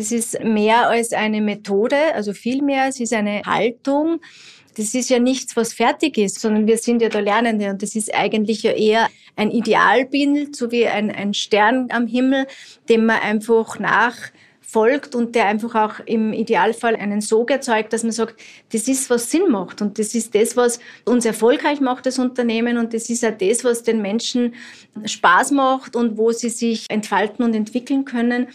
Das ist mehr als eine Methode, also viel mehr. Es ist eine Haltung. Das ist ja nichts, was fertig ist, sondern wir sind ja da Lernende und das ist eigentlich ja eher ein Idealbild, so wie ein, ein Stern am Himmel, dem man einfach nach folgt und der einfach auch im Idealfall einen Sog erzeugt, dass man sagt, das ist, was Sinn macht und das ist das, was uns erfolgreich macht, das Unternehmen und das ist auch das, was den Menschen Spaß macht und wo sie sich entfalten und entwickeln können.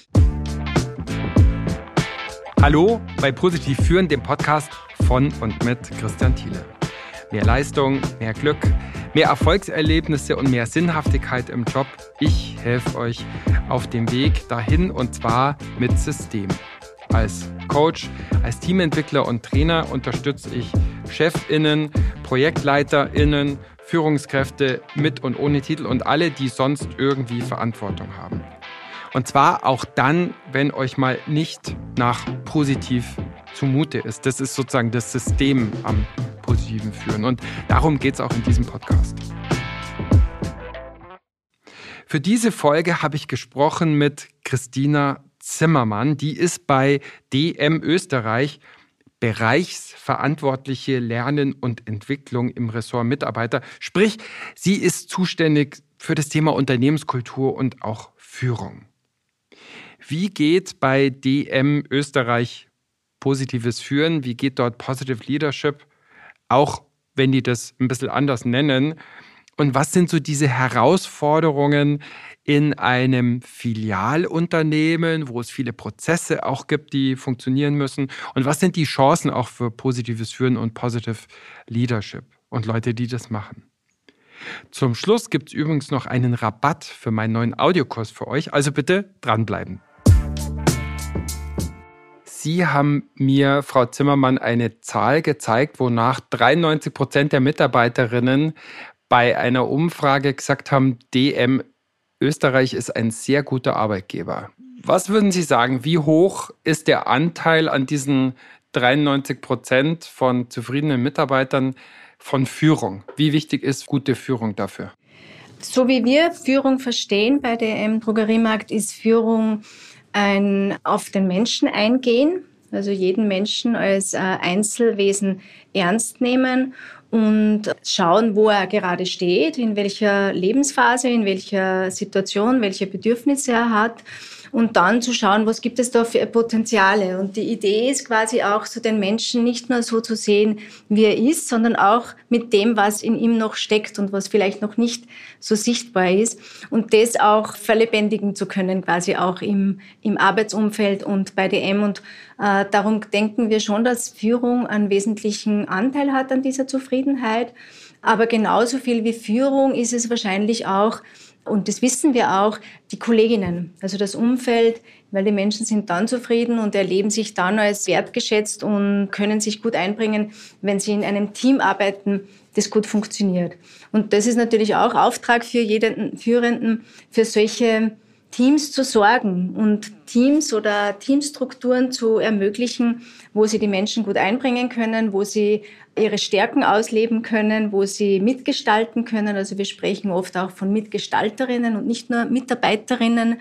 Hallo bei Positiv Führen, dem Podcast von und mit Christian Thiele. Mehr Leistung, mehr Glück, mehr Erfolgserlebnisse und mehr Sinnhaftigkeit im Job. Ich helfe euch auf dem Weg dahin und zwar mit System. Als Coach, als Teamentwickler und Trainer unterstütze ich Chefinnen, Projektleiterinnen, Führungskräfte mit und ohne Titel und alle, die sonst irgendwie Verantwortung haben. Und zwar auch dann, wenn euch mal nicht nach positiv zumute ist. Das ist sozusagen das System am positiven Führen. Und darum geht es auch in diesem Podcast. Für diese Folge habe ich gesprochen mit Christina Zimmermann. Die ist bei DM Österreich Bereichsverantwortliche Lernen und Entwicklung im Ressort Mitarbeiter. Sprich, sie ist zuständig für das Thema Unternehmenskultur und auch Führung. Wie geht bei DM Österreich positives Führen? Wie geht dort Positive Leadership? Auch wenn die das ein bisschen anders nennen. Und was sind so diese Herausforderungen in einem Filialunternehmen, wo es viele Prozesse auch gibt, die funktionieren müssen? Und was sind die Chancen auch für positives Führen und Positive Leadership und Leute, die das machen? Zum Schluss gibt es übrigens noch einen Rabatt für meinen neuen Audiokurs für euch, also bitte dranbleiben. Sie haben mir, Frau Zimmermann, eine Zahl gezeigt, wonach 93 Prozent der Mitarbeiterinnen bei einer Umfrage gesagt haben, DM Österreich ist ein sehr guter Arbeitgeber. Was würden Sie sagen, wie hoch ist der Anteil an diesen 93 Prozent von zufriedenen Mitarbeitern von Führung? Wie wichtig ist gute Führung dafür? So wie wir Führung verstehen bei DM Drogeriemarkt, ist Führung ein auf den Menschen eingehen, also jeden Menschen als äh, Einzelwesen ernst nehmen und schauen, wo er gerade steht, in welcher Lebensphase, in welcher Situation, welche Bedürfnisse er hat und dann zu schauen, was gibt es da für Potenziale. Und die Idee ist quasi auch so den Menschen nicht nur so zu sehen, wie er ist, sondern auch mit dem, was in ihm noch steckt und was vielleicht noch nicht so sichtbar ist. Und das auch verlebendigen zu können, quasi auch im, im Arbeitsumfeld und bei DM. Und äh, darum denken wir schon, dass Führung einen wesentlichen Anteil hat an dieser Zufriedenheit. Aber genauso viel wie Führung ist es wahrscheinlich auch, und das wissen wir auch, die Kolleginnen, also das Umfeld, weil die Menschen sind dann zufrieden und erleben sich dann als wertgeschätzt und können sich gut einbringen, wenn sie in einem Team arbeiten, das gut funktioniert. Und das ist natürlich auch Auftrag für jeden Führenden, für solche Teams zu sorgen und Teams oder Teamstrukturen zu ermöglichen, wo sie die Menschen gut einbringen können, wo sie ihre Stärken ausleben können, wo sie mitgestalten können. Also wir sprechen oft auch von Mitgestalterinnen und nicht nur Mitarbeiterinnen,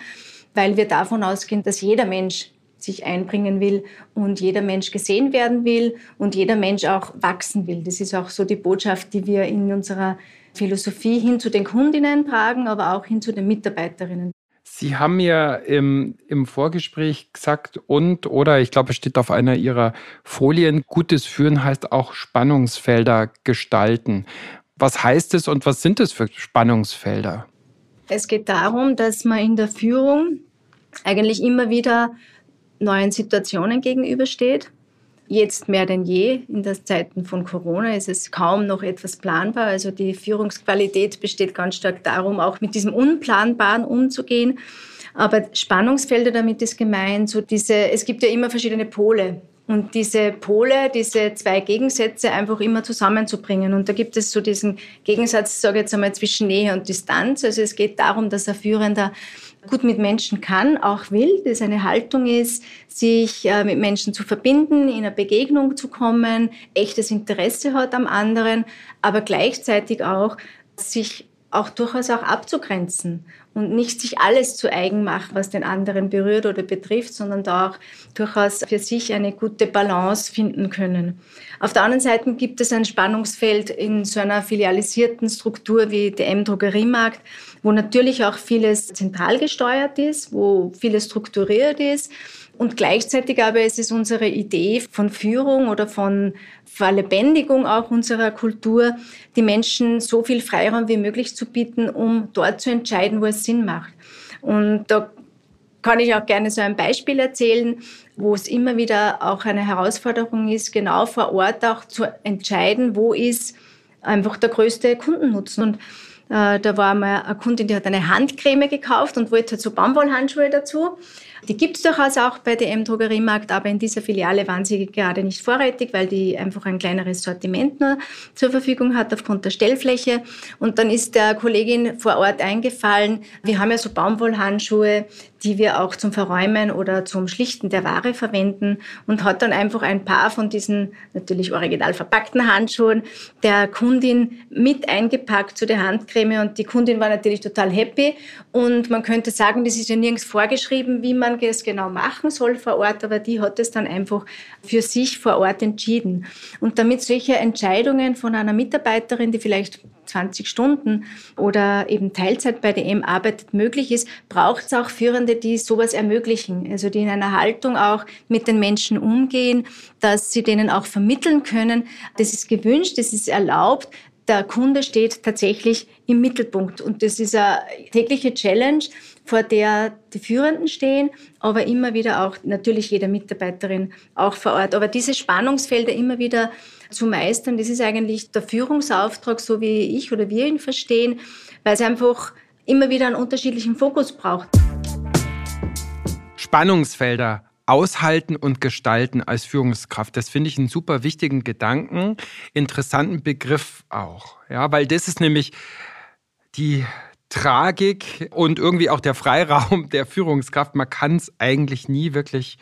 weil wir davon ausgehen, dass jeder Mensch sich einbringen will und jeder Mensch gesehen werden will und jeder Mensch auch wachsen will. Das ist auch so die Botschaft, die wir in unserer Philosophie hin zu den Kundinnen tragen, aber auch hin zu den Mitarbeiterinnen. Sie haben mir im, im Vorgespräch gesagt, und oder ich glaube, es steht auf einer Ihrer Folien, gutes Führen heißt auch Spannungsfelder gestalten. Was heißt es und was sind es für Spannungsfelder? Es geht darum, dass man in der Führung eigentlich immer wieder neuen Situationen gegenübersteht Jetzt mehr denn je in den Zeiten von Corona ist es kaum noch etwas planbar. Also die Führungsqualität besteht ganz stark darum, auch mit diesem Unplanbaren umzugehen. Aber Spannungsfelder damit ist gemeint, so diese, es gibt ja immer verschiedene Pole. Und diese Pole, diese zwei Gegensätze einfach immer zusammenzubringen. Und da gibt es so diesen Gegensatz, sage ich jetzt einmal, zwischen Nähe und Distanz. Also es geht darum, dass ein Führender gut mit Menschen kann, auch will, das eine Haltung ist, sich äh, mit Menschen zu verbinden, in eine Begegnung zu kommen, echtes Interesse hat am anderen, aber gleichzeitig auch sich auch durchaus auch abzugrenzen und nicht sich alles zu eigen machen, was den anderen berührt oder betrifft, sondern da auch durchaus für sich eine gute Balance finden können. Auf der anderen Seite gibt es ein Spannungsfeld in so einer filialisierten Struktur wie DM Drogeriemarkt, wo natürlich auch vieles zentral gesteuert ist, wo vieles strukturiert ist. Und gleichzeitig aber ist es unsere Idee von Führung oder von Verlebendigung auch unserer Kultur, die Menschen so viel Freiraum wie möglich zu bieten, um dort zu entscheiden, wo es Sinn macht. Und da kann ich auch gerne so ein Beispiel erzählen, wo es immer wieder auch eine Herausforderung ist, genau vor Ort auch zu entscheiden, wo ist einfach der größte Kundennutzen. Und äh, da war mal eine Kundin, die hat eine Handcreme gekauft und wollte halt so Baumwollhandschuhe dazu. Die gibt es durchaus auch bei DM Drogeriemarkt, aber in dieser Filiale waren sie gerade nicht vorrätig, weil die einfach ein kleineres Sortiment nur zur Verfügung hat aufgrund der Stellfläche. Und dann ist der Kollegin vor Ort eingefallen, wir haben ja so Baumwollhandschuhe, die wir auch zum Verräumen oder zum Schlichten der Ware verwenden und hat dann einfach ein paar von diesen natürlich original verpackten Handschuhen der Kundin mit eingepackt zu der Handcreme und die Kundin war natürlich total happy und man könnte sagen, das ist ja nirgends vorgeschrieben, wie man es genau machen soll vor Ort, aber die hat es dann einfach für sich vor Ort entschieden. Und damit solche Entscheidungen von einer Mitarbeiterin, die vielleicht 20 Stunden oder eben Teilzeit bei DM arbeitet, möglich ist, braucht es auch Führende, die sowas ermöglichen. Also die in einer Haltung auch mit den Menschen umgehen, dass sie denen auch vermitteln können. Das ist gewünscht, das ist erlaubt. Der Kunde steht tatsächlich im Mittelpunkt. Und das ist eine tägliche Challenge, vor der die Führenden stehen, aber immer wieder auch natürlich jeder Mitarbeiterin auch vor Ort. Aber diese Spannungsfelder immer wieder zu meistern. Das ist eigentlich der Führungsauftrag, so wie ich oder wir ihn verstehen, weil es einfach immer wieder einen unterschiedlichen Fokus braucht. Spannungsfelder aushalten und gestalten als Führungskraft. Das finde ich einen super wichtigen Gedanken, interessanten Begriff auch. Ja, weil das ist nämlich die Tragik und irgendwie auch der Freiraum der Führungskraft. Man kann es eigentlich nie wirklich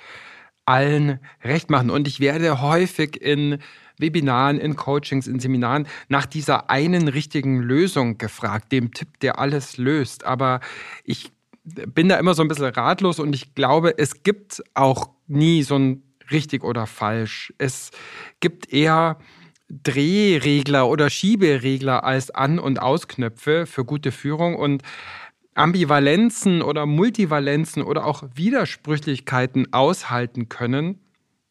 allen recht machen. Und ich werde häufig in Webinaren, in Coachings, in Seminaren nach dieser einen richtigen Lösung gefragt, dem Tipp, der alles löst. Aber ich bin da immer so ein bisschen ratlos und ich glaube, es gibt auch nie so ein richtig oder falsch. Es gibt eher Drehregler oder Schieberegler als An- und Ausknöpfe für gute Führung und Ambivalenzen oder Multivalenzen oder auch Widersprüchlichkeiten aushalten können.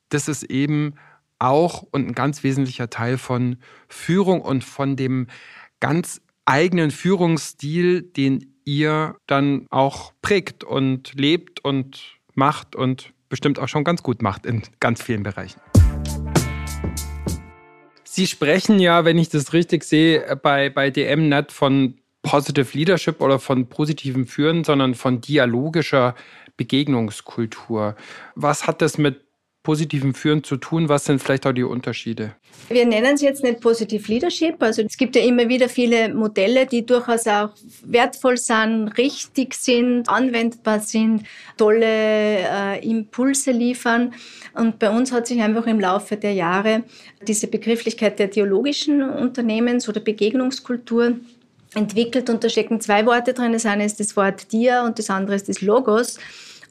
Das ist eben auch und ein ganz wesentlicher Teil von Führung und von dem ganz eigenen Führungsstil, den ihr dann auch prägt und lebt und macht und bestimmt auch schon ganz gut macht in ganz vielen Bereichen. Sie sprechen ja, wenn ich das richtig sehe, bei, bei DM nicht von Positive Leadership oder von positivem Führen, sondern von dialogischer Begegnungskultur. Was hat das mit positiven Führen zu tun? Was sind vielleicht auch die Unterschiede? Wir nennen es jetzt nicht Positive Leadership. Also es gibt ja immer wieder viele Modelle, die durchaus auch wertvoll sind, richtig sind, anwendbar sind, tolle äh, Impulse liefern. Und bei uns hat sich einfach im Laufe der Jahre diese Begrifflichkeit der dialogischen Unternehmens- oder Begegnungskultur entwickelt. Und da stecken zwei Worte drin. Das eine ist das Wort Dia und das andere ist das Logos.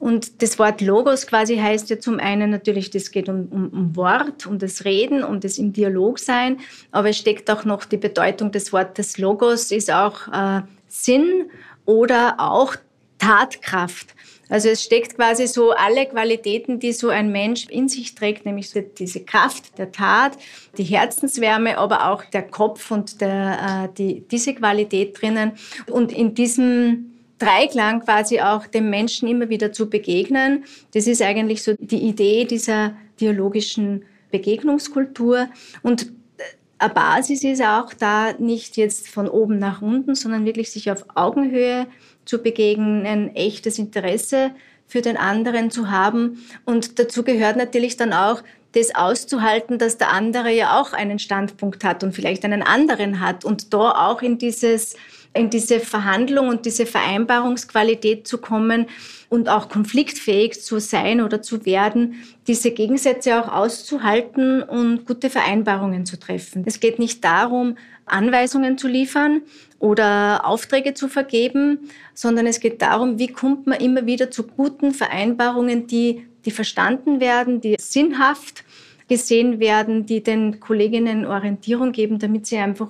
Und das Wort Logos quasi heißt ja zum einen natürlich, das geht um, um, um Wort, um das Reden, um das im Dialog sein, aber es steckt auch noch die Bedeutung des Wortes Logos, ist auch äh, Sinn oder auch Tatkraft. Also es steckt quasi so alle Qualitäten, die so ein Mensch in sich trägt, nämlich diese Kraft der Tat, die Herzenswärme, aber auch der Kopf und der, äh, die, diese Qualität drinnen. Und in diesem Dreiklang quasi auch dem Menschen immer wieder zu begegnen. Das ist eigentlich so die Idee dieser dialogischen Begegnungskultur. Und äh, eine Basis ist auch da nicht jetzt von oben nach unten, sondern wirklich sich auf Augenhöhe zu begegnen, ein echtes Interesse für den anderen zu haben. Und dazu gehört natürlich dann auch, das auszuhalten, dass der andere ja auch einen Standpunkt hat und vielleicht einen anderen hat und da auch in dieses in diese Verhandlung und diese Vereinbarungsqualität zu kommen und auch konfliktfähig zu sein oder zu werden, diese Gegensätze auch auszuhalten und gute Vereinbarungen zu treffen. Es geht nicht darum, Anweisungen zu liefern oder Aufträge zu vergeben, sondern es geht darum, wie kommt man immer wieder zu guten Vereinbarungen, die, die verstanden werden, die sinnhaft gesehen werden, die den Kolleginnen Orientierung geben, damit sie einfach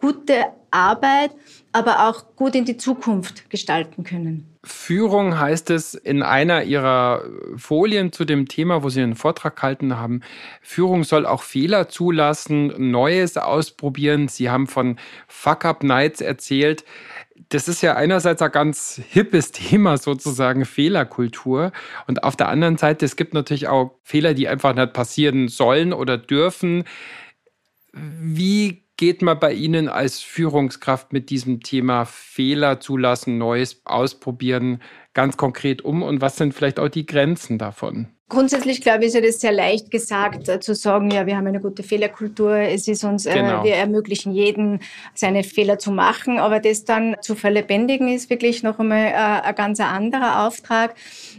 gute Arbeit, aber auch gut in die Zukunft gestalten können. Führung heißt es in einer ihrer Folien zu dem Thema, wo Sie einen Vortrag gehalten haben. Führung soll auch Fehler zulassen, Neues ausprobieren. Sie haben von Fuck-Up-Nights erzählt. Das ist ja einerseits ein ganz hippes Thema sozusagen, Fehlerkultur. Und auf der anderen Seite, es gibt natürlich auch Fehler, die einfach nicht passieren sollen oder dürfen. Wie geht man bei Ihnen als Führungskraft mit diesem Thema Fehler zulassen, Neues ausprobieren ganz konkret um und was sind vielleicht auch die Grenzen davon? Grundsätzlich glaube ich, ist ja das sehr leicht gesagt, äh, zu sagen, ja, wir haben eine gute Fehlerkultur, es ist uns, äh, genau. wir ermöglichen jeden, seine Fehler zu machen, aber das dann zu verlebendigen, ist wirklich noch einmal äh, ein ganz anderer Auftrag.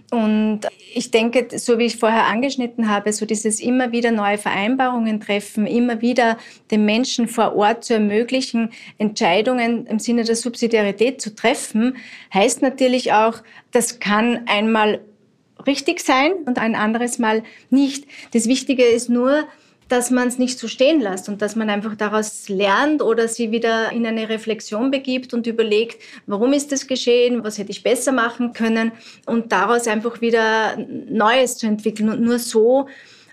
Und ich denke, so wie ich vorher angeschnitten habe, so dieses immer wieder neue Vereinbarungen treffen, immer wieder den Menschen vor Ort zu ermöglichen, Entscheidungen im Sinne der Subsidiarität zu treffen, heißt natürlich auch, das kann einmal richtig sein und ein anderes Mal nicht. Das Wichtige ist nur, dass man es nicht so stehen lässt und dass man einfach daraus lernt oder sie wieder in eine Reflexion begibt und überlegt, warum ist das geschehen, was hätte ich besser machen können und daraus einfach wieder Neues zu entwickeln. Und nur so,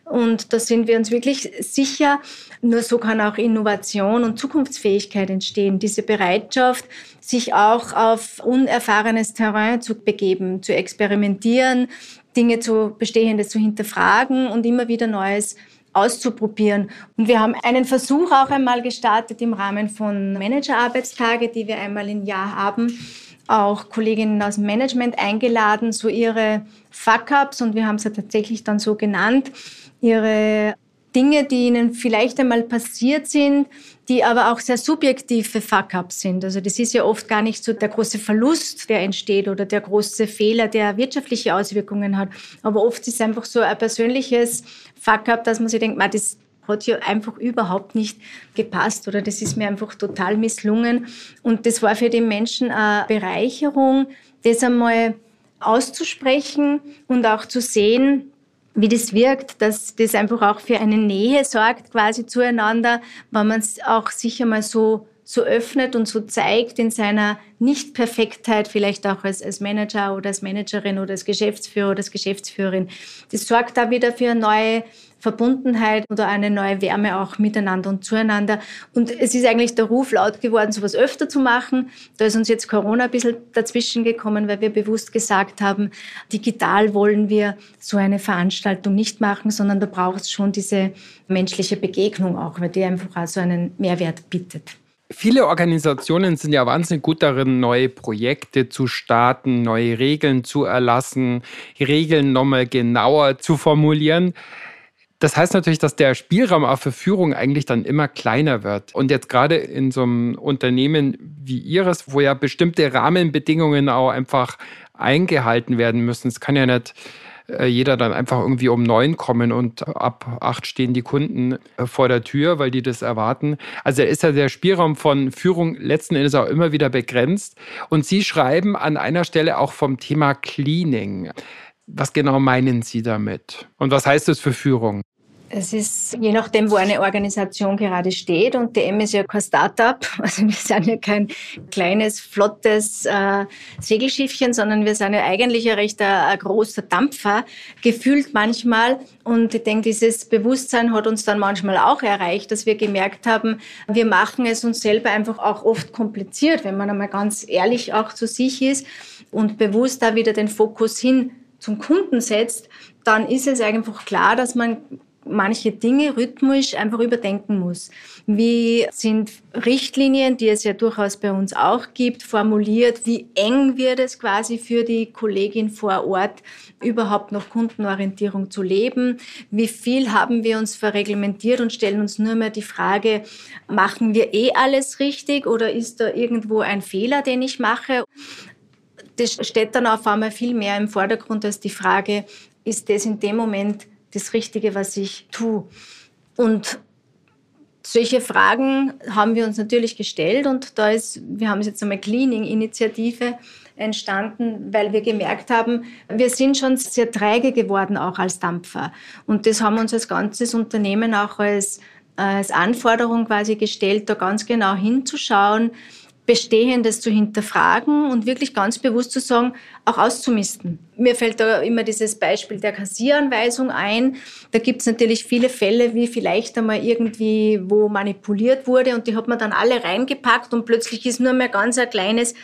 und da sind wir uns wirklich sicher, nur so kann auch Innovation und Zukunftsfähigkeit entstehen. Diese Bereitschaft, sich auch auf unerfahrenes Terrain zu begeben, zu experimentieren, Dinge zu Bestehendes zu hinterfragen und immer wieder Neues auszuprobieren. Und wir haben einen Versuch auch einmal gestartet im Rahmen von Managerarbeitstage, die wir einmal im Jahr haben. Auch Kolleginnen aus dem Management eingeladen, so ihre Fuck-ups, und wir haben sie tatsächlich dann so genannt, ihre Dinge, die ihnen vielleicht einmal passiert sind, die aber auch sehr subjektive Fuck-ups sind. Also das ist ja oft gar nicht so der große Verlust, der entsteht oder der große Fehler, der wirtschaftliche Auswirkungen hat. Aber oft ist es einfach so ein persönliches Fuck-up, dass man sich denkt, man, das hat ja einfach überhaupt nicht gepasst oder das ist mir einfach total misslungen. Und das war für die Menschen eine Bereicherung, das einmal auszusprechen und auch zu sehen, wie das wirkt, dass das einfach auch für eine Nähe sorgt quasi zueinander, wenn man es auch sicher mal so so öffnet und so zeigt in seiner Nicht-Perfektheit, vielleicht auch als, als Manager oder als Managerin oder als Geschäftsführer oder als Geschäftsführerin. Das sorgt da wieder für eine neue Verbundenheit oder eine neue Wärme auch miteinander und zueinander. Und es ist eigentlich der Ruf laut geworden, sowas öfter zu machen. Da ist uns jetzt Corona ein bisschen dazwischen gekommen, weil wir bewusst gesagt haben, digital wollen wir so eine Veranstaltung nicht machen, sondern da braucht es schon diese menschliche Begegnung auch, weil die einfach auch so einen Mehrwert bietet. Viele Organisationen sind ja wahnsinnig gut darin, neue Projekte zu starten, neue Regeln zu erlassen, Regeln nochmal genauer zu formulieren. Das heißt natürlich, dass der Spielraum auch für Führung eigentlich dann immer kleiner wird. Und jetzt gerade in so einem Unternehmen wie Ihres, wo ja bestimmte Rahmenbedingungen auch einfach eingehalten werden müssen. Es kann ja nicht äh, jeder dann einfach irgendwie um neun kommen und ab acht stehen die Kunden äh, vor der Tür, weil die das erwarten. Also ist ja der Spielraum von Führung letzten Endes auch immer wieder begrenzt. Und Sie schreiben an einer Stelle auch vom Thema Cleaning. Was genau meinen Sie damit? Und was heißt das für Führung? Es ist je nachdem, wo eine Organisation gerade steht. Und DM ist ja kein Start-up. Also wir sind ja kein kleines, flottes äh, Segelschiffchen, sondern wir sind ja eigentlich ein recht ein, äh, ein großer Dampfer, gefühlt manchmal. Und ich denke, dieses Bewusstsein hat uns dann manchmal auch erreicht, dass wir gemerkt haben, wir machen es uns selber einfach auch oft kompliziert, wenn man einmal ganz ehrlich auch zu sich ist und bewusst da wieder den Fokus hin zum Kunden setzt, dann ist es einfach klar, dass man manche Dinge rhythmisch einfach überdenken muss. Wie sind Richtlinien, die es ja durchaus bei uns auch gibt, formuliert? Wie eng wird es quasi für die Kollegin vor Ort, überhaupt noch Kundenorientierung zu leben? Wie viel haben wir uns verreglementiert und stellen uns nur mehr die Frage, machen wir eh alles richtig oder ist da irgendwo ein Fehler, den ich mache? Das steht dann auf einmal viel mehr im Vordergrund als die Frage, ist das in dem Moment das Richtige, was ich tue. Und solche Fragen haben wir uns natürlich gestellt und da ist, wir haben jetzt einmal Cleaning-Initiative entstanden, weil wir gemerkt haben, wir sind schon sehr träge geworden auch als Dampfer. Und das haben uns als ganzes Unternehmen auch als, als Anforderung quasi gestellt, da ganz genau hinzuschauen, Bestehendes zu hinterfragen und wirklich ganz bewusst zu sagen, auch auszumisten. Mir fällt da immer dieses Beispiel der Kassieranweisung ein. Da gibt es natürlich viele Fälle, wie vielleicht einmal irgendwie wo manipuliert wurde und die hat man dann alle reingepackt und plötzlich ist nur mehr ganz ein kleines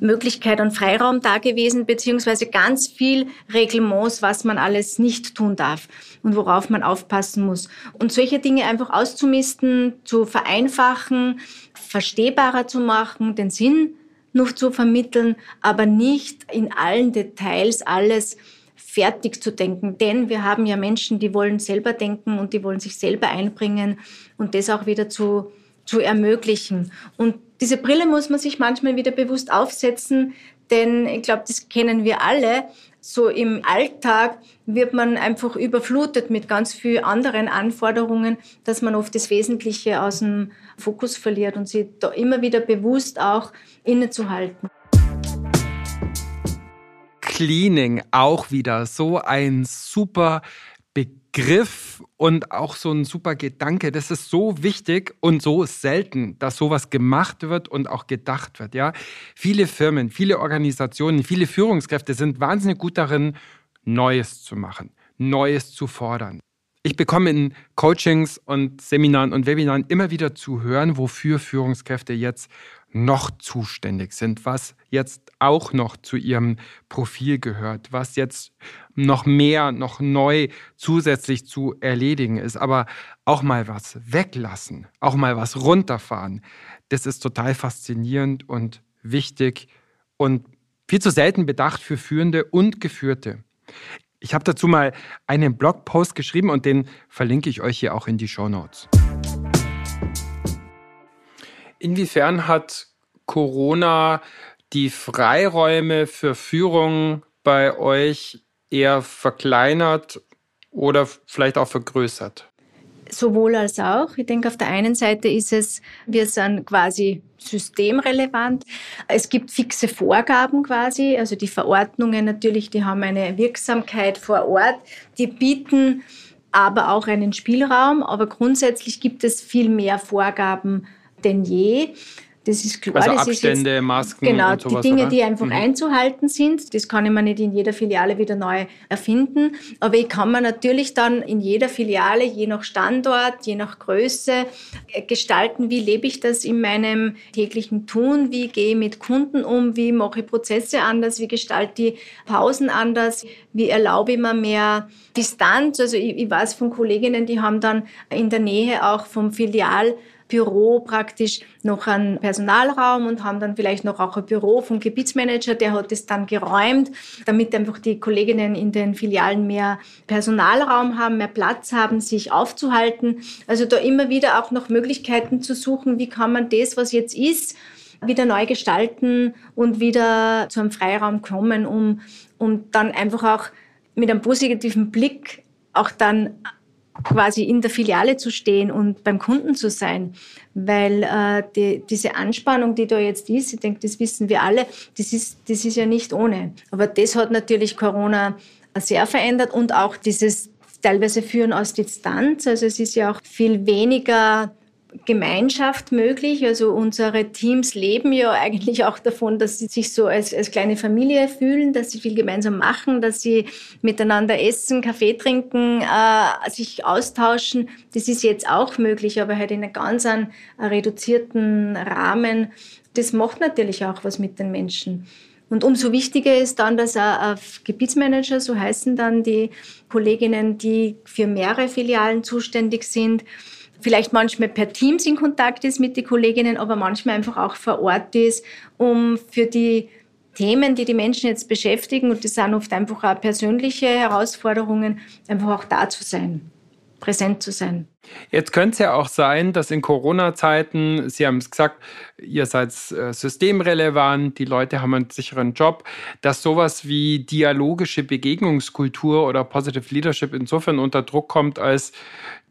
Möglichkeit und Freiraum da gewesen, beziehungsweise ganz viel Reglements, was man alles nicht tun darf und worauf man aufpassen muss. Und solche Dinge einfach auszumisten, zu vereinfachen, verstehbarer zu machen, den Sinn noch zu vermitteln, aber nicht in allen Details alles fertig zu denken. Denn wir haben ja Menschen, die wollen selber denken und die wollen sich selber einbringen und das auch wieder zu, zu ermöglichen. Und diese Brille muss man sich manchmal wieder bewusst aufsetzen, denn ich glaube, das kennen wir alle. So im Alltag wird man einfach überflutet mit ganz vielen anderen Anforderungen, dass man oft das Wesentliche aus dem Fokus verliert und sich da immer wieder bewusst auch innezuhalten. Cleaning auch wieder so ein super Begriff und auch so ein super Gedanke. Das ist so wichtig und so selten, dass sowas gemacht wird und auch gedacht wird. Ja, viele Firmen, viele Organisationen, viele Führungskräfte sind wahnsinnig gut darin, Neues zu machen, Neues zu fordern. Ich bekomme in Coachings und Seminaren und Webinaren immer wieder zu hören, wofür Führungskräfte jetzt noch zuständig sind, was jetzt auch noch zu ihrem Profil gehört, was jetzt noch mehr, noch neu zusätzlich zu erledigen ist. Aber auch mal was weglassen, auch mal was runterfahren, das ist total faszinierend und wichtig und viel zu selten bedacht für Führende und Geführte. Ich habe dazu mal einen Blogpost geschrieben und den verlinke ich euch hier auch in die Show Notes. Inwiefern hat Corona die Freiräume für Führung bei euch eher verkleinert oder vielleicht auch vergrößert? Sowohl als auch. Ich denke, auf der einen Seite ist es, wir sind quasi systemrelevant. Es gibt fixe Vorgaben quasi, also die Verordnungen natürlich, die haben eine Wirksamkeit vor Ort, die bieten aber auch einen Spielraum, aber grundsätzlich gibt es viel mehr Vorgaben denn je. Das ist klar. Also Abstände, jetzt, Masken genau, und sowas. Die Dinge, oder? die einfach mhm. einzuhalten sind. Das kann ich mir nicht in jeder Filiale wieder neu erfinden. Aber ich kann mir natürlich dann in jeder Filiale, je nach Standort, je nach Größe, äh, gestalten, wie lebe ich das in meinem täglichen Tun, wie gehe ich mit Kunden um, wie mache ich Prozesse anders, wie gestalte ich Pausen anders, wie erlaube ich mir mehr Distanz. Also ich, ich weiß von Kolleginnen, die haben dann in der Nähe auch vom Filial Büro praktisch noch einen Personalraum und haben dann vielleicht noch auch ein Büro vom Gebietsmanager, der hat es dann geräumt, damit einfach die Kolleginnen in den Filialen mehr Personalraum haben, mehr Platz haben, sich aufzuhalten. Also da immer wieder auch noch Möglichkeiten zu suchen, wie kann man das, was jetzt ist, wieder neu gestalten und wieder zu einem Freiraum kommen, um, um dann einfach auch mit einem positiven Blick auch dann quasi in der Filiale zu stehen und beim Kunden zu sein, weil äh, die, diese Anspannung, die da jetzt ist, ich denke, das wissen wir alle, das ist, das ist ja nicht ohne. Aber das hat natürlich Corona sehr verändert und auch dieses teilweise Führen aus Distanz. Also es ist ja auch viel weniger Gemeinschaft möglich. Also unsere Teams leben ja eigentlich auch davon, dass sie sich so als, als kleine Familie fühlen, dass sie viel gemeinsam machen, dass sie miteinander essen, Kaffee trinken, äh, sich austauschen. Das ist jetzt auch möglich, aber halt in einem ganz einen, reduzierten Rahmen. Das macht natürlich auch was mit den Menschen. Und umso wichtiger ist dann, dass ein Gebietsmanager, so heißen dann die Kolleginnen, die für mehrere Filialen zuständig sind, vielleicht manchmal per Teams in Kontakt ist mit den Kolleginnen, aber manchmal einfach auch vor Ort ist, um für die Themen, die die Menschen jetzt beschäftigen, und das sind oft einfach auch persönliche Herausforderungen, einfach auch da zu sein. präsent zu sein. Jetzt könnte es ja auch sein, dass in Corona-Zeiten, Sie haben es gesagt, ihr seid äh, systemrelevant, die Leute haben einen sicheren Job, dass sowas wie dialogische Begegnungskultur oder Positive Leadership insofern unter Druck kommt, als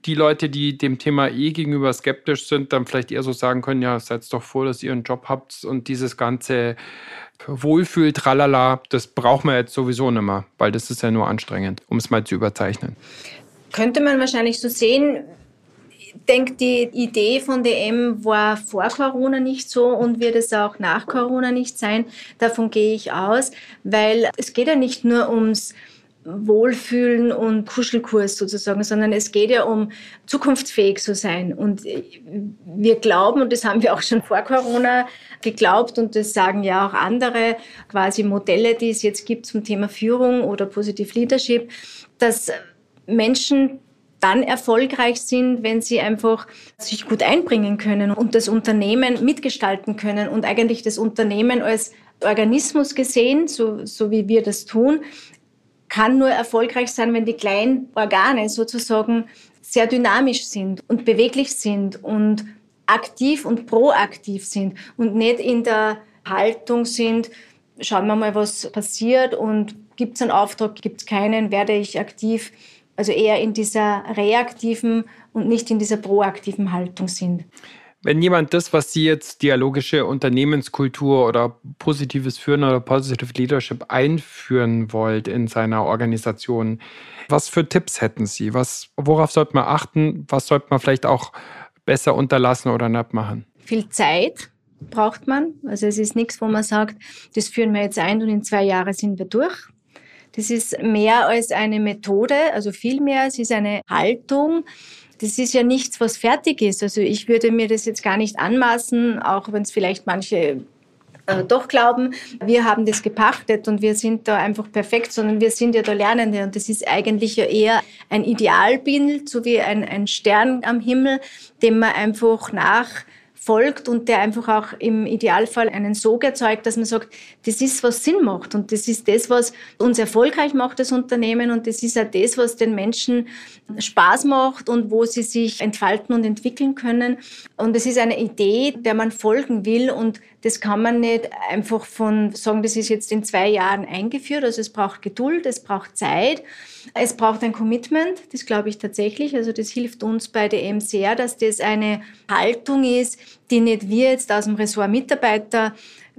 die Leute, die dem Thema eh gegenüber skeptisch sind, dann vielleicht eher so sagen können, ja, seid doch froh, dass ihr einen Job habt und dieses ganze Wohlfühl, tralala, das braucht man jetzt sowieso nicht mehr, weil das ist ja nur anstrengend, um es mal zu überzeichnen. Könnte man wahrscheinlich so sehen. Denke, die Idee von DM war vor Corona nicht so und wird es auch nach Corona nicht sein. Davon gehe ich aus, weil es geht ja nicht nur ums Wohlfühlen und Kuschelkurs sozusagen, sondern es geht ja um zukunftsfähig zu sein. Und wir glauben, und das haben wir auch schon vor Corona geglaubt, und das sagen ja auch andere quasi Modelle, die es jetzt gibt zum Thema Führung oder Positive Leadership, dass Menschen dann erfolgreich sind, wenn sie einfach sich gut einbringen können und das Unternehmen mitgestalten können und eigentlich das Unternehmen als Organismus gesehen, so, so wie wir das tun, kann nur erfolgreich sein, wenn die kleinen Organe sozusagen sehr dynamisch sind und beweglich sind und aktiv und proaktiv sind und nicht in der Haltung sind, schauen wir mal, was passiert und gibt es einen Auftrag, gibt es keinen, werde ich aktiv also eher in dieser reaktiven und nicht in dieser proaktiven Haltung sind. Wenn jemand das, was Sie jetzt dialogische Unternehmenskultur oder positives Führen oder Positive Leadership einführen wollt in seiner Organisation, was für Tipps hätten Sie? Was, worauf sollte man achten? Was sollte man vielleicht auch besser unterlassen oder nicht machen? Viel Zeit braucht man. Also es ist nichts, wo man sagt, das führen wir jetzt ein und in zwei Jahren sind wir durch. Das ist mehr als eine Methode, also viel mehr. Es ist eine Haltung. Das ist ja nichts, was fertig ist. Also ich würde mir das jetzt gar nicht anmaßen, auch wenn es vielleicht manche äh, doch glauben, wir haben das gepachtet und wir sind da einfach perfekt, sondern wir sind ja da Lernende und das ist eigentlich ja eher ein Idealbild, so wie ein, ein Stern am Himmel, dem man einfach nach folgt und der einfach auch im Idealfall einen Sog erzeugt, dass man sagt, das ist, was Sinn macht und das ist das, was uns erfolgreich macht, das Unternehmen und das ist auch das, was den Menschen Spaß macht und wo sie sich entfalten und entwickeln können. Und es ist eine Idee, der man folgen will und das kann man nicht einfach von sagen, das ist jetzt in zwei Jahren eingeführt. Also es braucht Geduld, es braucht Zeit, es braucht ein Commitment. Das glaube ich tatsächlich. Also das hilft uns bei DM sehr, dass das eine Haltung ist, die nicht wir jetzt aus dem Ressort Mitarbeiter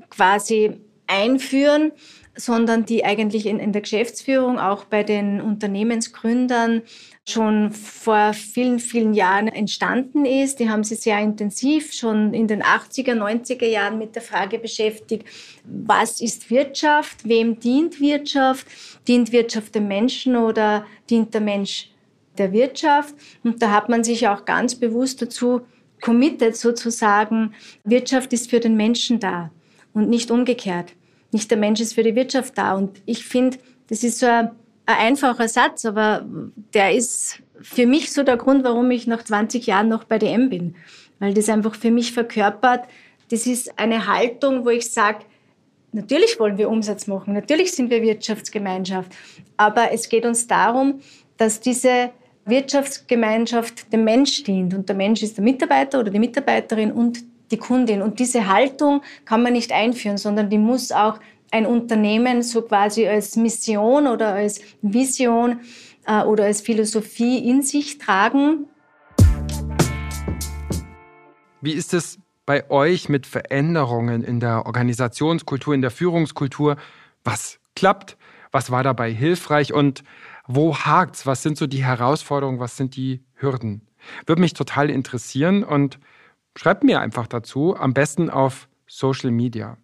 quasi einführen, sondern die eigentlich in, in der Geschäftsführung auch bei den Unternehmensgründern schon vor vielen, vielen Jahren entstanden ist. Die haben sich sehr intensiv schon in den 80er, 90er Jahren mit der Frage beschäftigt, was ist Wirtschaft, wem dient Wirtschaft, dient Wirtschaft dem Menschen oder dient der Mensch der Wirtschaft. Und da hat man sich auch ganz bewusst dazu committed sozusagen, Wirtschaft ist für den Menschen da und nicht umgekehrt. Nicht der Mensch ist für die Wirtschaft da. Und ich finde, das ist so ein ein einfacher Satz, aber der ist für mich so der Grund, warum ich nach 20 Jahren noch bei DM bin. Weil das einfach für mich verkörpert, das ist eine Haltung, wo ich sage, natürlich wollen wir Umsatz machen, natürlich sind wir Wirtschaftsgemeinschaft, aber es geht uns darum, dass diese Wirtschaftsgemeinschaft dem Mensch dient. Und der Mensch ist der Mitarbeiter oder die Mitarbeiterin und die Kundin. Und diese Haltung kann man nicht einführen, sondern die muss auch ein Unternehmen so quasi als Mission oder als Vision äh, oder als Philosophie in sich tragen. Wie ist es bei euch mit Veränderungen in der Organisationskultur, in der Führungskultur? Was klappt? Was war dabei hilfreich und wo hakt's? Was sind so die Herausforderungen? Was sind die Hürden? Würde mich total interessieren und schreibt mir einfach dazu, am besten auf Social Media.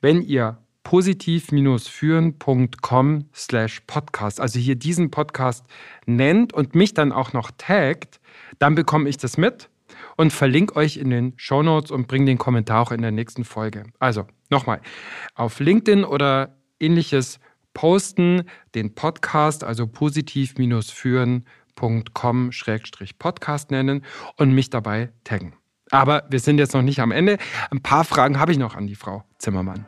Wenn ihr positiv-führen.com slash podcast, also hier diesen Podcast nennt und mich dann auch noch taggt, dann bekomme ich das mit und verlinke euch in den Show Notes und bringe den Kommentar auch in der nächsten Folge. Also nochmal, auf LinkedIn oder ähnliches posten, den Podcast, also positiv-führen.com-podcast nennen und mich dabei taggen. Aber wir sind jetzt noch nicht am Ende. Ein paar Fragen habe ich noch an die Frau Zimmermann.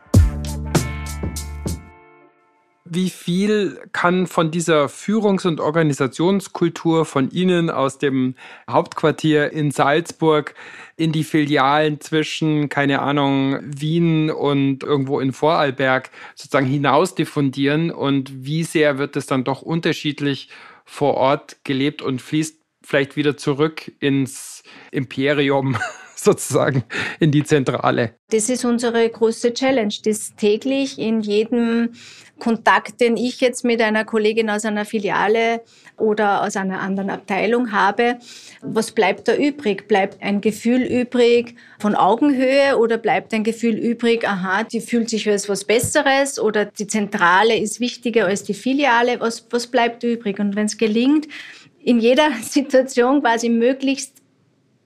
wie viel kann von dieser Führungs- und Organisationskultur von Ihnen aus dem Hauptquartier in Salzburg in die Filialen zwischen, keine Ahnung, Wien und irgendwo in Vorarlberg sozusagen hinaus diffundieren und wie sehr wird es dann doch unterschiedlich vor Ort gelebt und fließt vielleicht wieder zurück ins Imperium sozusagen in die Zentrale. Das ist unsere große Challenge, das täglich in jedem Kontakt, den ich jetzt mit einer Kollegin aus einer Filiale oder aus einer anderen Abteilung habe, was bleibt da übrig? Bleibt ein Gefühl übrig von Augenhöhe oder bleibt ein Gefühl übrig, aha, die fühlt sich als was Besseres oder die Zentrale ist wichtiger als die Filiale? Was, was bleibt übrig? Und wenn es gelingt, in jeder Situation quasi möglichst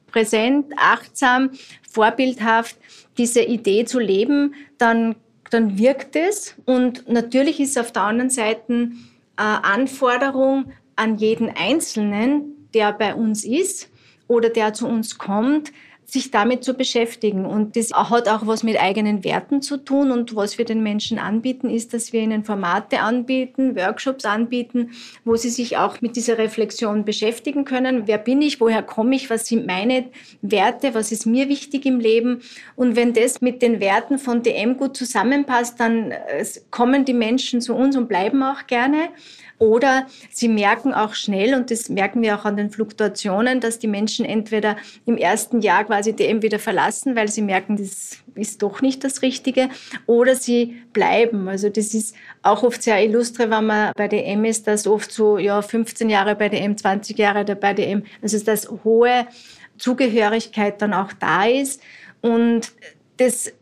präsent, achtsam, vorbildhaft diese Idee zu leben, dann, dann wirkt es. Und natürlich ist auf der anderen Seite äh, Anforderung an jeden Einzelnen, der bei uns ist oder der zu uns kommt, sich damit zu beschäftigen. Und das hat auch was mit eigenen Werten zu tun. Und was wir den Menschen anbieten, ist, dass wir ihnen Formate anbieten, Workshops anbieten, wo sie sich auch mit dieser Reflexion beschäftigen können. Wer bin ich? Woher komme ich? Was sind meine Werte? Was ist mir wichtig im Leben? Und wenn das mit den Werten von DM gut zusammenpasst, dann äh, kommen die Menschen zu uns und bleiben auch gerne. Oder sie merken auch schnell, und das merken wir auch an den Fluktuationen, dass die Menschen entweder im ersten Jahr quasi DM wieder verlassen, weil sie merken, das ist doch nicht das Richtige, oder sie bleiben. Also das ist auch oft sehr illustre, wenn man bei DM ist, dass oft so ja 15 Jahre bei DM, 20 Jahre bei DM, also dass hohe Zugehörigkeit dann auch da ist. Und das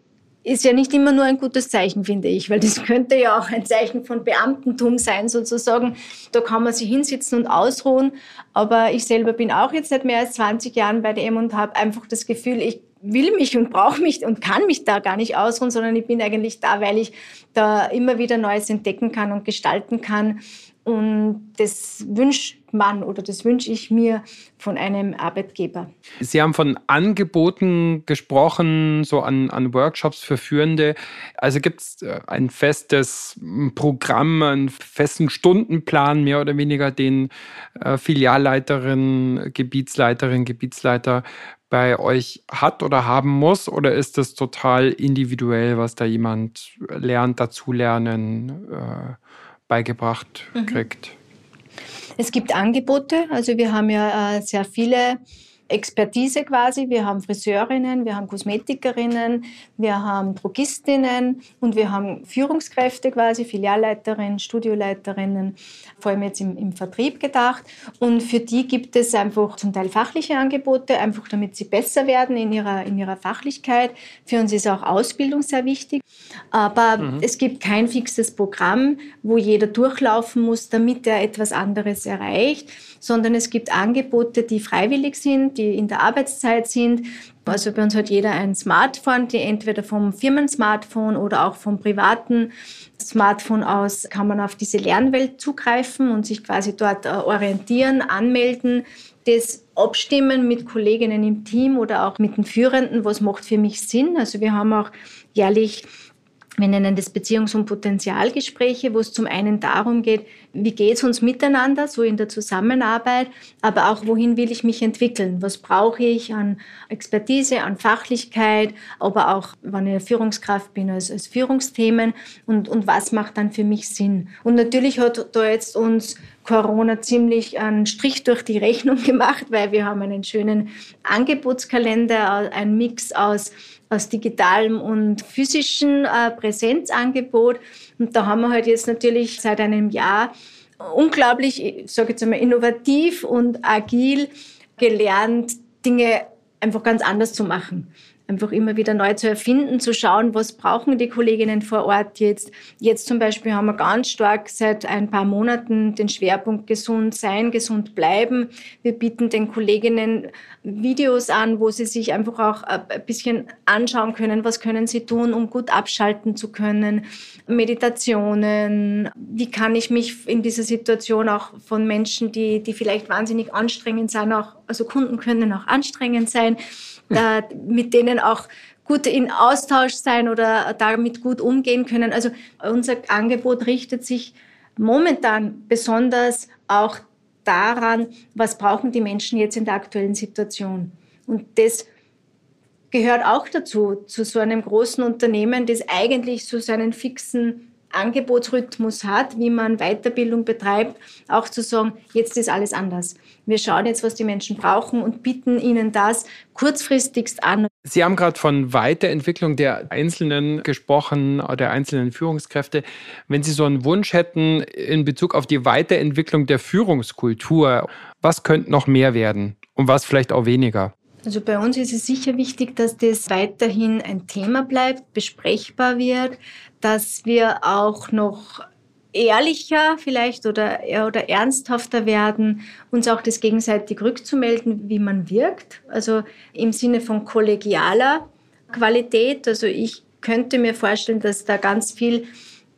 ist ja nicht immer nur ein gutes Zeichen, finde ich, weil das könnte ja auch ein Zeichen von Beamtentum sein, sozusagen. Da kann man sich hinsitzen und ausruhen. Aber ich selber bin auch jetzt seit mehr als 20 Jahren bei DM und habe einfach das Gefühl, ich will mich und brauche mich und kann mich da gar nicht ausruhen, sondern ich bin eigentlich da, weil ich da immer wieder Neues entdecken kann und gestalten kann. Und das wünscht man oder das wünsche ich mir von einem Arbeitgeber. Sie haben von Angeboten gesprochen, so an, an Workshops für Führende. Also gibt es äh, ein festes Programm, einen festen Stundenplan, mehr oder weniger, den äh, Filialleiterin, Gebietsleiterin, Gebietsleiter bei euch hat oder haben muss? Oder ist das total individuell, was da jemand lernt, dazulernen? Äh, beigebracht mhm. kriegt? Es gibt Angebote. Also wir haben ja äh, sehr viele Expertise quasi. Wir haben Friseurinnen, wir haben Kosmetikerinnen, wir haben Drogistinnen und wir haben Führungskräfte quasi, Filialleiterinnen, Studioleiterinnen, vor allem jetzt im, im Vertrieb gedacht. Und für die gibt es einfach zum Teil fachliche Angebote, einfach damit sie besser werden in ihrer, in ihrer Fachlichkeit. Für uns ist auch Ausbildung sehr wichtig. Aber mhm. es gibt kein fixes Programm, wo jeder durchlaufen muss, damit er etwas anderes erreicht, sondern es gibt Angebote, die freiwillig sind, die in der Arbeitszeit sind. Also bei uns hat jeder ein Smartphone, die entweder vom Firmensmartphone oder auch vom privaten Smartphone aus kann man auf diese Lernwelt zugreifen und sich quasi dort äh, orientieren, anmelden, das abstimmen mit Kolleginnen im Team oder auch mit den Führenden, was macht für mich Sinn. Also wir haben auch jährlich wir nennen das Beziehungs- und Potenzialgespräche, wo es zum einen darum geht, wie geht es uns miteinander, so in der Zusammenarbeit, aber auch, wohin will ich mich entwickeln? Was brauche ich an Expertise, an Fachlichkeit, aber auch, wenn ich Führungskraft bin, als, als Führungsthemen und, und was macht dann für mich Sinn? Und natürlich hat da jetzt uns Corona ziemlich einen Strich durch die Rechnung gemacht, weil wir haben einen schönen Angebotskalender, ein Mix aus aus digitalem und physischem äh, Präsenzangebot. Und da haben wir halt jetzt natürlich seit einem Jahr unglaublich, ich sage jetzt einmal, innovativ und agil gelernt, Dinge einfach ganz anders zu machen einfach immer wieder neu zu erfinden, zu schauen, was brauchen die Kolleginnen vor Ort jetzt. Jetzt zum Beispiel haben wir ganz stark seit ein paar Monaten den Schwerpunkt gesund sein, gesund bleiben. Wir bieten den Kolleginnen Videos an, wo sie sich einfach auch ein bisschen anschauen können, was können sie tun, um gut abschalten zu können. Meditationen, wie kann ich mich in dieser Situation auch von Menschen, die, die vielleicht wahnsinnig anstrengend sind, auch, also Kunden können auch anstrengend sein, äh, mit denen denen auch gut in Austausch sein oder damit gut umgehen können. Also unser Angebot richtet sich momentan besonders auch daran, was brauchen die Menschen jetzt in der aktuellen Situation. Und das gehört auch dazu, zu so einem großen Unternehmen, das eigentlich so seinen fixen Angebotsrhythmus hat, wie man Weiterbildung betreibt, auch zu sagen, jetzt ist alles anders. Wir schauen jetzt, was die Menschen brauchen und bieten ihnen das kurzfristigst an. Sie haben gerade von Weiterentwicklung der Einzelnen gesprochen, der einzelnen Führungskräfte. Wenn Sie so einen Wunsch hätten in Bezug auf die Weiterentwicklung der Führungskultur, was könnte noch mehr werden und was vielleicht auch weniger? Also bei uns ist es sicher wichtig, dass das weiterhin ein Thema bleibt, besprechbar wird, dass wir auch noch ehrlicher vielleicht oder, oder ernsthafter werden, uns auch das gegenseitig rückzumelden, wie man wirkt. Also im Sinne von kollegialer Qualität. Also ich könnte mir vorstellen, dass da ganz viel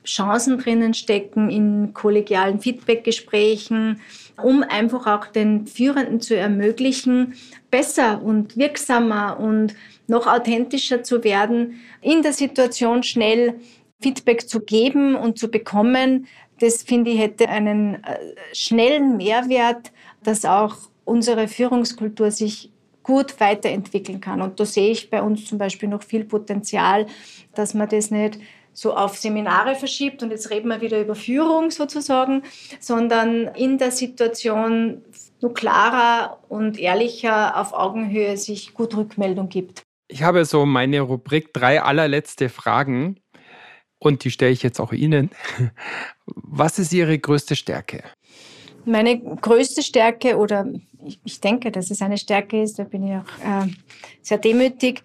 Chancen drinnen stecken in kollegialen Feedbackgesprächen, um einfach auch den Führenden zu ermöglichen, besser und wirksamer und noch authentischer zu werden, in der Situation schnell Feedback zu geben und zu bekommen. Das finde ich hätte einen äh, schnellen Mehrwert, dass auch unsere Führungskultur sich gut weiterentwickeln kann. Und da sehe ich bei uns zum Beispiel noch viel Potenzial, dass man das nicht so auf Seminare verschiebt und jetzt reden wir wieder über Führung sozusagen, sondern in der Situation nur klarer und ehrlicher auf Augenhöhe sich gut Rückmeldung gibt. Ich habe so meine Rubrik drei allerletzte Fragen und die stelle ich jetzt auch Ihnen. Was ist Ihre größte Stärke? Meine größte Stärke oder ich denke, dass es eine Stärke ist, da bin ich auch äh, sehr demütig,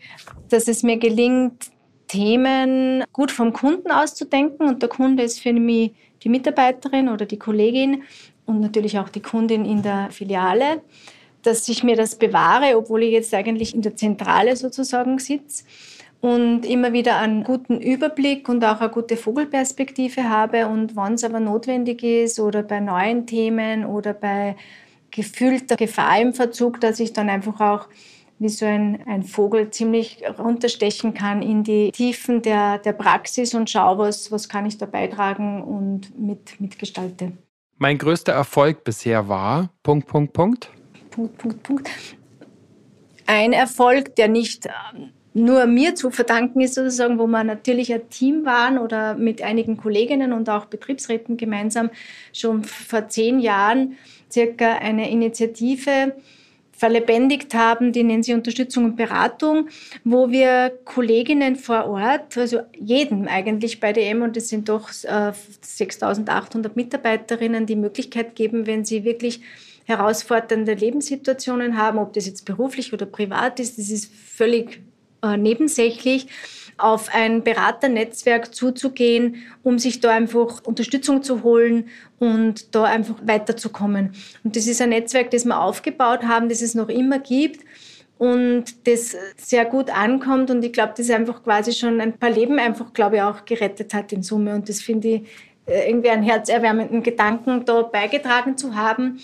dass es mir gelingt, Themen gut vom Kunden auszudenken. Und der Kunde ist für mich die Mitarbeiterin oder die Kollegin und natürlich auch die Kundin in der Filiale, dass ich mir das bewahre, obwohl ich jetzt eigentlich in der Zentrale sozusagen sitze und immer wieder einen guten Überblick und auch eine gute Vogelperspektive habe. Und wann es aber notwendig ist oder bei neuen Themen oder bei gefühlter Gefahr im Verzug, dass ich dann einfach auch wie so ein, ein Vogel ziemlich runterstechen kann in die Tiefen der, der Praxis und schaue, was, was kann ich da beitragen und mit, mitgestalte. Mein größter Erfolg bisher war Punkt, Punkt, Punkt. Punkt, Punkt, Punkt. Ein Erfolg, der nicht ähm, nur mir zu verdanken ist, sozusagen, wo wir natürlich ein Team waren oder mit einigen Kolleginnen und auch Betriebsräten gemeinsam schon vor zehn Jahren circa eine Initiative verlebendigt haben, die nennen sie Unterstützung und Beratung, wo wir Kolleginnen vor Ort, also jedem eigentlich bei DM, und es sind doch äh, 6.800 Mitarbeiterinnen, die Möglichkeit geben, wenn sie wirklich herausfordernde Lebenssituationen haben, ob das jetzt beruflich oder privat ist, das ist völlig äh, nebensächlich, auf ein Beraternetzwerk zuzugehen, um sich da einfach Unterstützung zu holen und da einfach weiterzukommen. Und das ist ein Netzwerk, das wir aufgebaut haben, das es noch immer gibt und das sehr gut ankommt. Und ich glaube, das einfach quasi schon ein paar Leben einfach, glaube ich, auch gerettet hat in Summe. Und das finde ich äh, irgendwie einen herzerwärmenden Gedanken, da beigetragen zu haben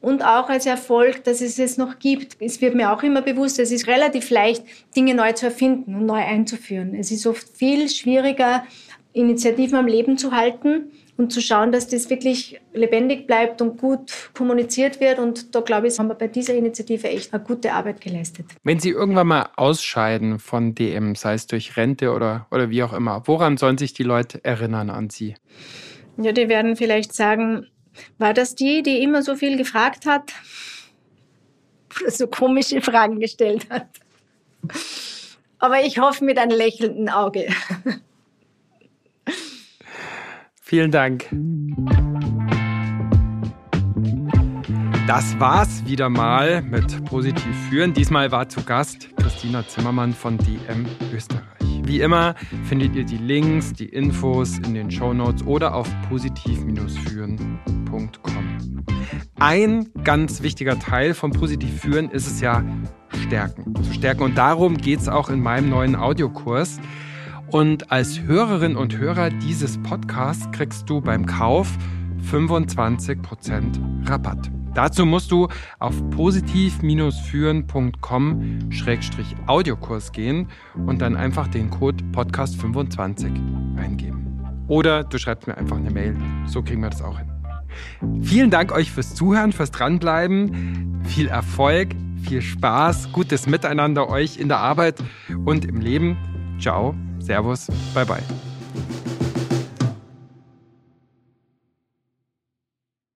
und auch als Erfolg, dass es es noch gibt. Es wird mir auch immer bewusst, es ist relativ leicht, Dinge neu zu erfinden und neu einzuführen. Es ist oft viel schwieriger, Initiativen am Leben zu halten und zu schauen, dass das wirklich lebendig bleibt und gut kommuniziert wird. Und da glaube ich, haben wir bei dieser Initiative echt eine gute Arbeit geleistet. Wenn Sie irgendwann mal ausscheiden von DM, sei es durch Rente oder, oder wie auch immer, woran sollen sich die Leute erinnern an Sie? Ja, die werden vielleicht sagen, war das die, die immer so viel gefragt hat? So komische Fragen gestellt hat. Aber ich hoffe mit einem lächelnden Auge. Vielen Dank. Das war's wieder mal mit Positiv führen. Diesmal war zu Gast Christina Zimmermann von DM Österreich. Wie immer findet ihr die Links, die Infos in den Show Notes oder auf positiv-führen.com. Ein ganz wichtiger Teil von Positiv führen ist es ja, stärken. Zu stärken. Und darum geht es auch in meinem neuen Audiokurs. Und als Hörerin und Hörer dieses Podcasts kriegst du beim Kauf 25% Rabatt. Dazu musst du auf positiv-führen.com-audiokurs gehen und dann einfach den Code Podcast25 eingeben. Oder du schreibst mir einfach eine Mail. So kriegen wir das auch hin. Vielen Dank euch fürs Zuhören, fürs Dranbleiben. Viel Erfolg, viel Spaß, gutes Miteinander euch in der Arbeit und im Leben. Ciao, Servus, bye bye.